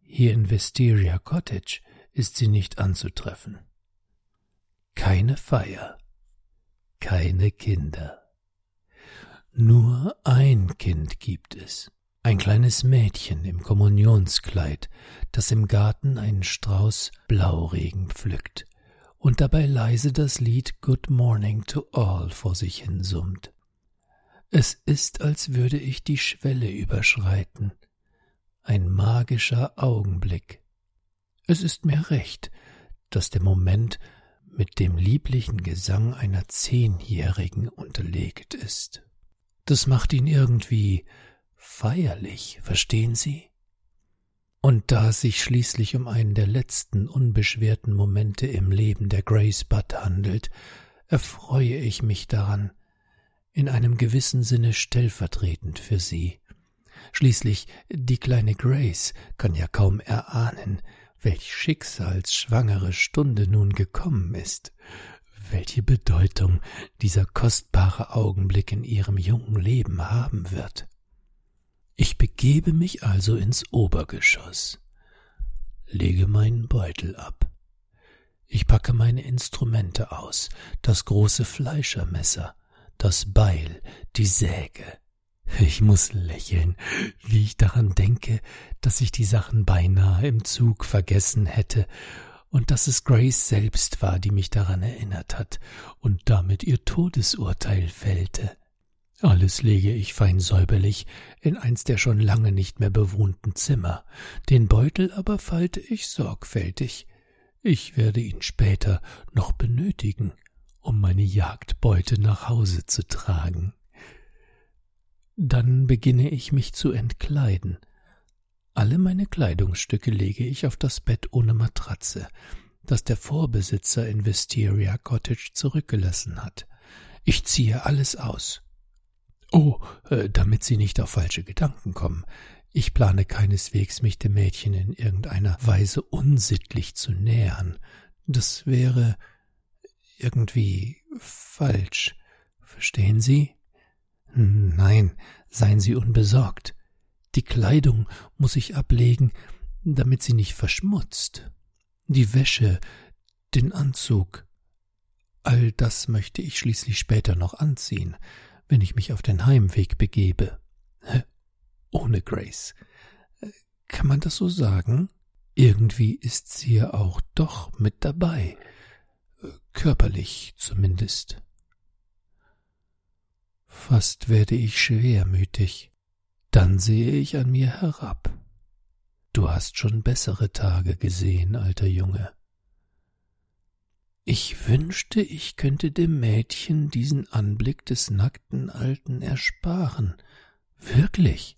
hier in Wisteria Cottage ist sie nicht anzutreffen. Keine Feier, keine Kinder. Nur ein Kind gibt es, ein kleines Mädchen im Kommunionskleid, das im Garten einen Strauß Blauregen pflückt und dabei leise das Lied Good Morning to All vor sich hin summt. Es ist, als würde ich die Schwelle überschreiten. Ein magischer Augenblick. Es ist mir recht, dass der Moment mit dem lieblichen Gesang einer Zehnjährigen unterlegt ist. Das macht ihn irgendwie feierlich, verstehen Sie? Und da es sich schließlich um einen der letzten unbeschwerten Momente im Leben der Grace Budd handelt, erfreue ich mich daran, in einem gewissen Sinne stellvertretend für sie. Schließlich die kleine Grace kann ja kaum erahnen, welch schicksalsschwangere Stunde nun gekommen ist, welche Bedeutung dieser kostbare Augenblick in ihrem jungen Leben haben wird. Ich begebe mich also ins Obergeschoss, lege meinen Beutel ab. Ich packe meine Instrumente aus, das große Fleischermesser, das Beil, die Säge. Ich muss lächeln, wie ich daran denke, dass ich die Sachen beinahe im Zug vergessen hätte und dass es Grace selbst war, die mich daran erinnert hat und damit ihr Todesurteil fällte. Alles lege ich fein säuberlich in eins der schon lange nicht mehr bewohnten Zimmer, den Beutel aber falte ich sorgfältig. Ich werde ihn später noch benötigen, um meine Jagdbeute nach Hause zu tragen. Dann beginne ich mich zu entkleiden. Alle meine Kleidungsstücke lege ich auf das Bett ohne Matratze, das der Vorbesitzer in Wisteria Cottage zurückgelassen hat. Ich ziehe alles aus Oh, äh, damit Sie nicht auf falsche Gedanken kommen. Ich plane keineswegs, mich dem Mädchen in irgendeiner Weise unsittlich zu nähern. Das wäre irgendwie falsch. Verstehen Sie? Nein, seien Sie unbesorgt. Die Kleidung muss ich ablegen, damit sie nicht verschmutzt. Die Wäsche, den Anzug, all das möchte ich schließlich später noch anziehen, wenn ich mich auf den Heimweg begebe. Ohne Grace. Kann man das so sagen? Irgendwie ist sie ja auch doch mit dabei, körperlich zumindest. Fast werde ich schwermütig, dann sehe ich an mir herab. Du hast schon bessere Tage gesehen, alter Junge. Ich wünschte, ich könnte dem Mädchen diesen Anblick des nackten Alten ersparen. Wirklich.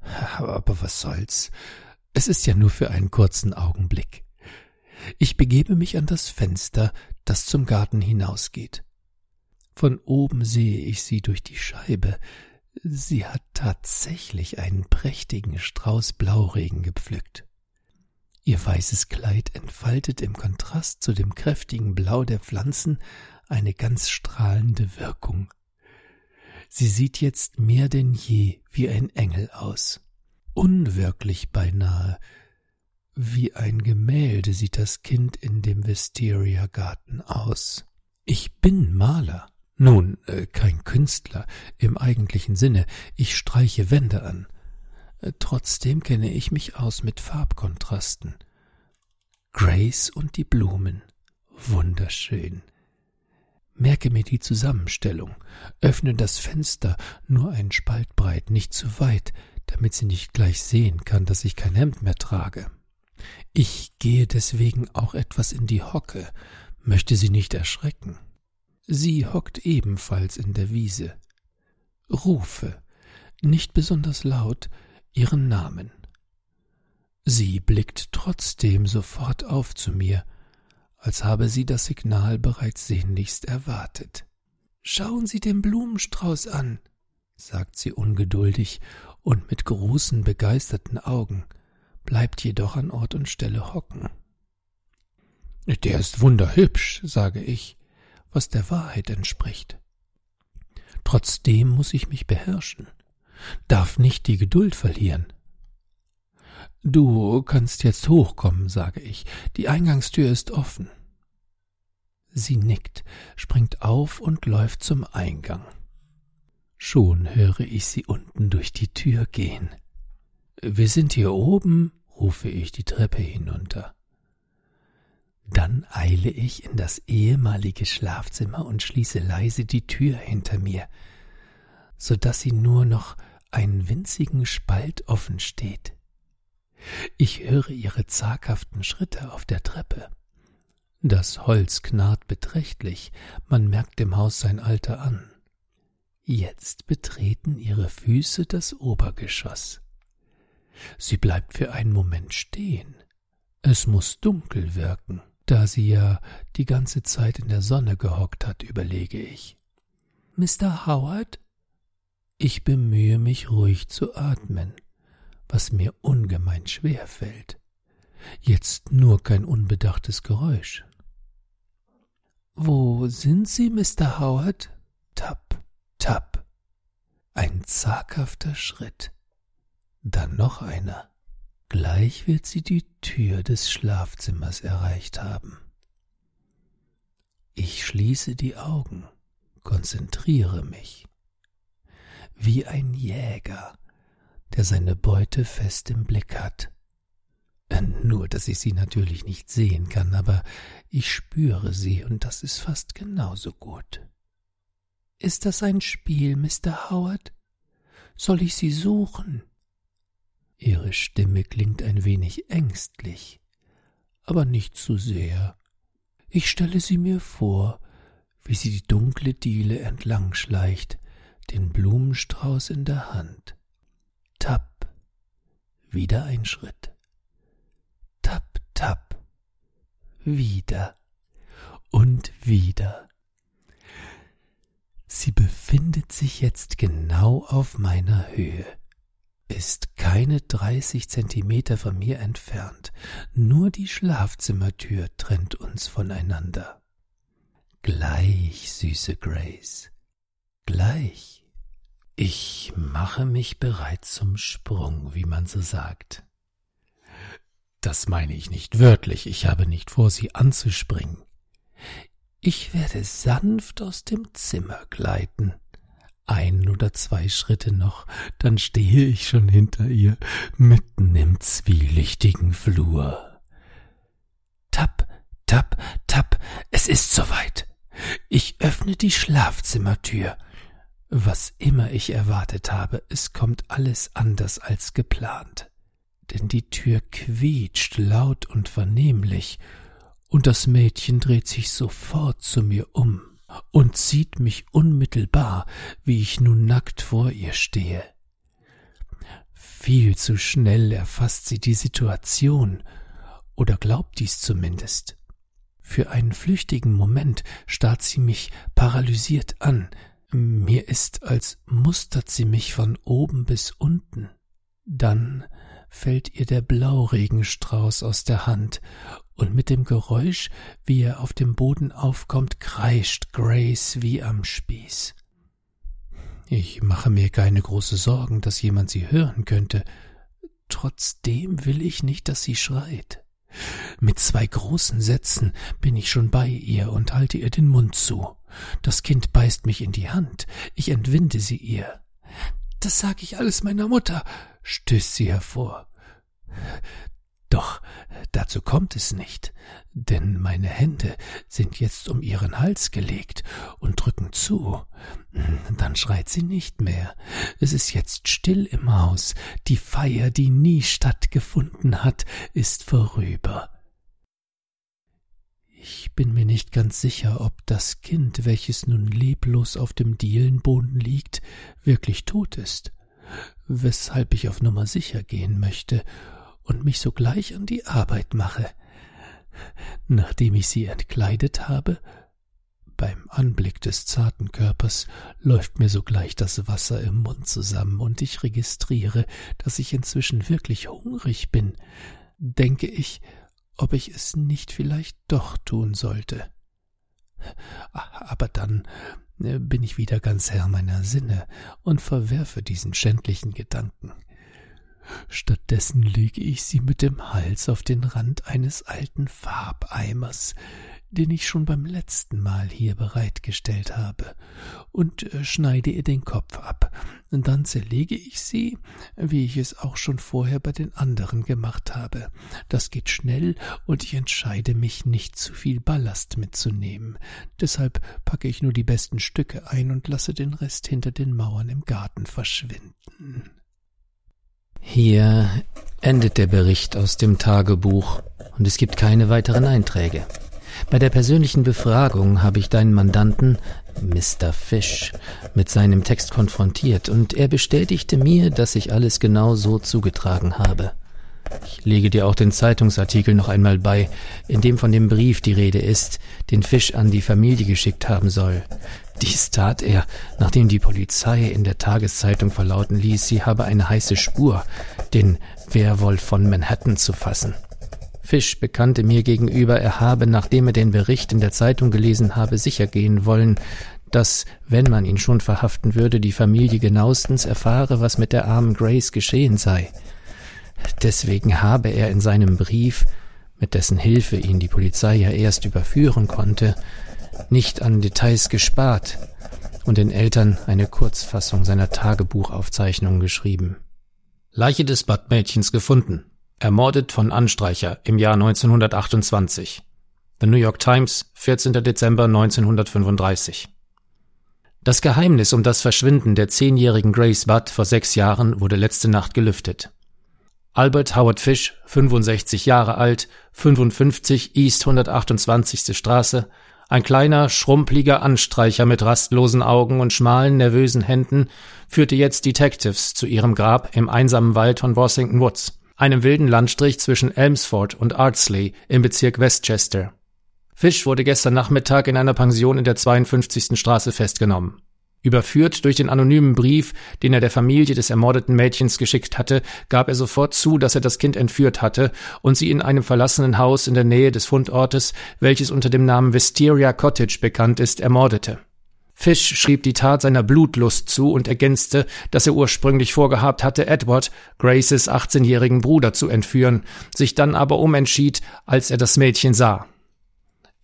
Aber was soll's? Es ist ja nur für einen kurzen Augenblick. Ich begebe mich an das Fenster, das zum Garten hinausgeht. Von oben sehe ich sie durch die Scheibe, Sie hat tatsächlich einen prächtigen Strauß Blauregen gepflückt. Ihr weißes Kleid entfaltet im Kontrast zu dem kräftigen Blau der Pflanzen eine ganz strahlende Wirkung. Sie sieht jetzt mehr denn je wie ein Engel aus. Unwirklich beinahe. Wie ein Gemälde sieht das Kind in dem Wisteria Garten aus. Ich bin Maler. Nun, äh, kein Künstler im eigentlichen Sinne, ich streiche Wände an. Trotzdem kenne ich mich aus mit Farbkontrasten. Grace und die Blumen. Wunderschön. Merke mir die Zusammenstellung, öffne das Fenster nur einen Spalt breit, nicht zu weit, damit sie nicht gleich sehen kann, dass ich kein Hemd mehr trage. Ich gehe deswegen auch etwas in die Hocke, möchte sie nicht erschrecken. Sie hockt ebenfalls in der Wiese. Rufe, nicht besonders laut, ihren Namen. Sie blickt trotzdem sofort auf zu mir, als habe sie das Signal bereits sehnlichst erwartet. Schauen Sie den Blumenstrauß an, sagt sie ungeduldig und mit großen begeisterten Augen, bleibt jedoch an Ort und Stelle hocken. Der ist wunderhübsch, sage ich, was der Wahrheit entspricht. Trotzdem muss ich mich beherrschen, darf nicht die Geduld verlieren. Du kannst jetzt hochkommen, sage ich, die Eingangstür ist offen. Sie nickt, springt auf und läuft zum Eingang. Schon höre ich sie unten durch die Tür gehen. Wir sind hier oben, rufe ich die Treppe hinunter. Dann eile ich in das ehemalige Schlafzimmer und schließe leise die Tür hinter mir, so dass sie nur noch einen winzigen Spalt offen steht. Ich höre ihre zaghaften Schritte auf der Treppe. Das Holz knarrt beträchtlich, man merkt dem Haus sein Alter an. Jetzt betreten ihre Füße das Obergeschoss. Sie bleibt für einen Moment stehen. Es muss dunkel wirken. Da sie ja die ganze Zeit in der Sonne gehockt hat, überlege ich. Mr. Howard? Ich bemühe mich ruhig zu atmen, was mir ungemein schwer fällt. Jetzt nur kein unbedachtes Geräusch. Wo sind Sie, Mr. Howard? Tap, tap. Ein zaghafter Schritt. Dann noch einer. Gleich wird sie die Tür des Schlafzimmers erreicht haben. Ich schließe die Augen, konzentriere mich. Wie ein Jäger, der seine Beute fest im Blick hat. Äh, nur, dass ich sie natürlich nicht sehen kann, aber ich spüre sie, und das ist fast genauso gut. Ist das ein Spiel, Mr. Howard? Soll ich Sie suchen? Ihre Stimme klingt ein wenig ängstlich, aber nicht zu sehr. Ich stelle sie mir vor, wie sie die dunkle Diele entlang schleicht, den Blumenstrauß in der Hand. Tapp, wieder ein Schritt. Tapp, tapp, wieder und wieder. Sie befindet sich jetzt genau auf meiner Höhe ist keine dreißig Zentimeter von mir entfernt, nur die Schlafzimmertür trennt uns voneinander. Gleich, süße Grace, gleich. Ich mache mich bereit zum Sprung, wie man so sagt. Das meine ich nicht wörtlich, ich habe nicht vor, sie anzuspringen. Ich werde sanft aus dem Zimmer gleiten. Ein oder zwei Schritte noch, dann stehe ich schon hinter ihr, mitten im zwielichtigen Flur. Tapp, tapp, tapp, es ist soweit. Ich öffne die Schlafzimmertür. Was immer ich erwartet habe, es kommt alles anders als geplant. Denn die Tür quietscht laut und vernehmlich, und das Mädchen dreht sich sofort zu mir um und sieht mich unmittelbar, wie ich nun nackt vor ihr stehe. Viel zu schnell erfasst sie die Situation, oder glaubt dies zumindest. Für einen flüchtigen Moment starrt sie mich paralysiert an, mir ist, als mustert sie mich von oben bis unten. Dann fällt ihr der Blauregenstrauß aus der Hand, und mit dem Geräusch, wie er auf dem Boden aufkommt, kreischt Grace wie am Spieß. Ich mache mir keine große Sorgen, dass jemand sie hören könnte. Trotzdem will ich nicht, dass sie schreit. Mit zwei großen Sätzen bin ich schon bei ihr und halte ihr den Mund zu. Das Kind beißt mich in die Hand, ich entwinde sie ihr. Das sag ich alles meiner Mutter, stößt sie hervor. Dazu kommt es nicht, denn meine Hände sind jetzt um ihren Hals gelegt und drücken zu. Dann schreit sie nicht mehr. Es ist jetzt still im Haus. Die Feier, die nie stattgefunden hat, ist vorüber. Ich bin mir nicht ganz sicher, ob das Kind, welches nun leblos auf dem Dielenboden liegt, wirklich tot ist, weshalb ich auf Nummer sicher gehen möchte und mich sogleich an die Arbeit mache. Nachdem ich sie entkleidet habe, beim Anblick des zarten Körpers läuft mir sogleich das Wasser im Mund zusammen und ich registriere, dass ich inzwischen wirklich hungrig bin. Denke ich, ob ich es nicht vielleicht doch tun sollte. Aber dann äh, bin ich wieder ganz Herr meiner Sinne und verwerfe diesen schändlichen Gedanken. Stattdessen lege ich sie mit dem Hals auf den Rand eines alten Farbeimers, den ich schon beim letzten Mal hier bereitgestellt habe, und äh, schneide ihr den Kopf ab. Dann zerlege ich sie, wie ich es auch schon vorher bei den anderen gemacht habe. Das geht schnell, und ich entscheide mich, nicht zu viel Ballast mitzunehmen. Deshalb packe ich nur die besten Stücke ein und lasse den Rest hinter den Mauern im Garten verschwinden. Hier endet der Bericht aus dem Tagebuch und es gibt keine weiteren Einträge. Bei der persönlichen Befragung habe ich deinen Mandanten, Mr. Fish, mit seinem Text konfrontiert und er bestätigte mir, dass ich alles genau so zugetragen habe. Ich lege dir auch den Zeitungsartikel noch einmal bei, in dem von dem Brief die Rede ist, den Fisch an die Familie geschickt haben soll. Dies tat er, nachdem die Polizei in der Tageszeitung verlauten ließ, sie habe eine heiße Spur, den Werwolf von Manhattan zu fassen. Fisch bekannte mir gegenüber, er habe, nachdem er den Bericht in der Zeitung gelesen habe, sicher gehen wollen, dass, wenn man ihn schon verhaften würde, die Familie genauestens erfahre, was mit der armen Grace geschehen sei. Deswegen habe er in seinem Brief, mit dessen Hilfe ihn die Polizei ja erst überführen konnte, nicht an Details gespart und den Eltern eine Kurzfassung seiner Tagebuchaufzeichnungen geschrieben. Leiche des Badmädchens gefunden. Ermordet von Anstreicher im Jahr 1928. The New York Times, 14. Dezember 1935. Das Geheimnis um das Verschwinden der zehnjährigen Grace Budd vor sechs Jahren wurde letzte Nacht gelüftet. Albert Howard Fish, 65 Jahre alt, 55 East 128. Straße, ein kleiner, schrumpeliger Anstreicher mit rastlosen Augen und schmalen, nervösen Händen führte jetzt Detectives zu ihrem Grab im einsamen Wald von Washington Woods, einem wilden Landstrich zwischen Elmsford und Ardsley im Bezirk Westchester. Fish wurde gestern Nachmittag in einer Pension in der 52. Straße festgenommen. Überführt durch den anonymen Brief, den er der Familie des ermordeten Mädchens geschickt hatte, gab er sofort zu, dass er das Kind entführt hatte und sie in einem verlassenen Haus in der Nähe des Fundortes, welches unter dem Namen Wisteria Cottage bekannt ist, ermordete. Fish schrieb die Tat seiner Blutlust zu und ergänzte, dass er ursprünglich vorgehabt hatte, Edward, Graces 18-jährigen Bruder, zu entführen, sich dann aber umentschied, als er das Mädchen sah.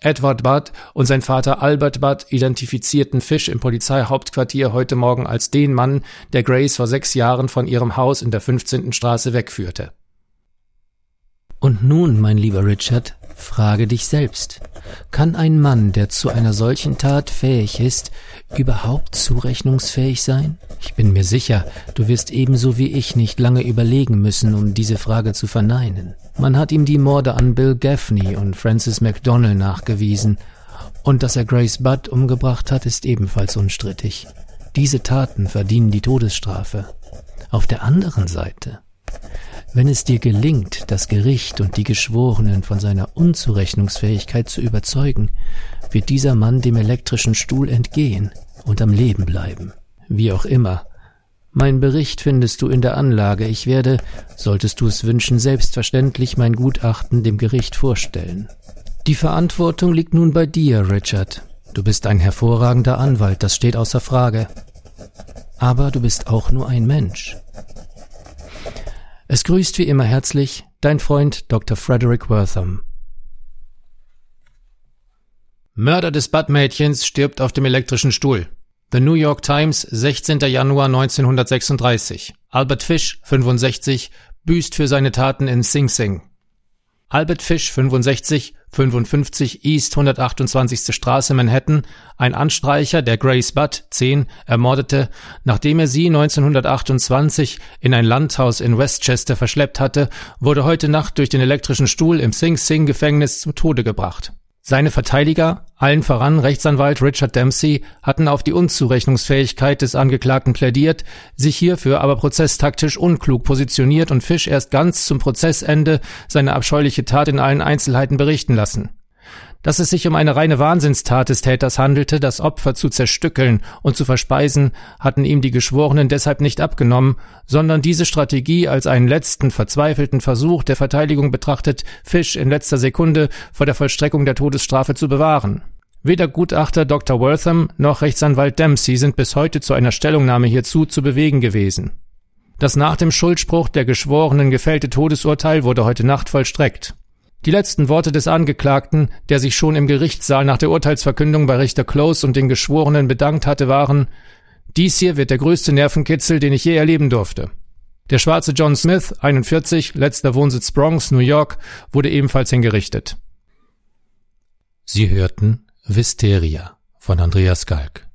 Edward Budd und sein Vater Albert Budd identifizierten Fish im Polizeihauptquartier heute Morgen als den Mann, der Grace vor sechs Jahren von ihrem Haus in der 15. Straße wegführte. Und nun, mein lieber Richard, Frage dich selbst. Kann ein Mann, der zu einer solchen Tat fähig ist, überhaupt zurechnungsfähig sein? Ich bin mir sicher, du wirst ebenso wie ich nicht lange überlegen müssen, um diese Frage zu verneinen. Man hat ihm die Morde an Bill Gaffney und Francis McDonnell nachgewiesen, und dass er Grace Budd umgebracht hat, ist ebenfalls unstrittig. Diese Taten verdienen die Todesstrafe. Auf der anderen Seite wenn es dir gelingt, das Gericht und die Geschworenen von seiner Unzurechnungsfähigkeit zu überzeugen, wird dieser Mann dem elektrischen Stuhl entgehen und am Leben bleiben. Wie auch immer. Mein Bericht findest du in der Anlage. Ich werde, solltest du es wünschen, selbstverständlich mein Gutachten dem Gericht vorstellen. Die Verantwortung liegt nun bei dir, Richard. Du bist ein hervorragender Anwalt, das steht außer Frage. Aber du bist auch nur ein Mensch. Es grüßt wie immer herzlich dein Freund Dr. Frederick Wortham. Mörder des Badmädchens stirbt auf dem elektrischen Stuhl. The New York Times, 16. Januar 1936. Albert Fish, 65, büßt für seine Taten in Sing Sing. Albert Fish, 65, 55 East 128. Straße Manhattan, ein Anstreicher, der Grace Budd, 10, ermordete, nachdem er sie 1928 in ein Landhaus in Westchester verschleppt hatte, wurde heute Nacht durch den elektrischen Stuhl im Sing Sing Gefängnis zum Tode gebracht. Seine Verteidiger, allen voran Rechtsanwalt Richard Dempsey, hatten auf die Unzurechnungsfähigkeit des Angeklagten plädiert, sich hierfür aber prozesstaktisch unklug positioniert und Fisch erst ganz zum Prozessende seine abscheuliche Tat in allen Einzelheiten berichten lassen dass es sich um eine reine Wahnsinnstat des Täters handelte, das Opfer zu zerstückeln und zu verspeisen, hatten ihm die Geschworenen deshalb nicht abgenommen, sondern diese Strategie als einen letzten verzweifelten Versuch der Verteidigung betrachtet, Fisch in letzter Sekunde vor der Vollstreckung der Todesstrafe zu bewahren. Weder Gutachter Dr. Wortham noch Rechtsanwalt Dempsey sind bis heute zu einer Stellungnahme hierzu zu bewegen gewesen. Das nach dem Schuldspruch der Geschworenen gefällte Todesurteil wurde heute Nacht vollstreckt. Die letzten Worte des Angeklagten, der sich schon im Gerichtssaal nach der Urteilsverkündung bei Richter Close und den Geschworenen bedankt hatte, waren Dies hier wird der größte Nervenkitzel, den ich je erleben durfte. Der schwarze John Smith, 41, letzter Wohnsitz Bronx, New York, wurde ebenfalls hingerichtet. Sie hörten Wisteria von Andreas Galk.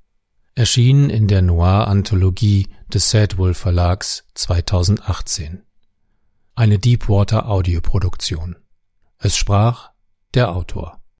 Erschienen in der Noir-Anthologie des Sadwolf Verlags 2018. Eine Deepwater Audioproduktion. Es sprach der Autor.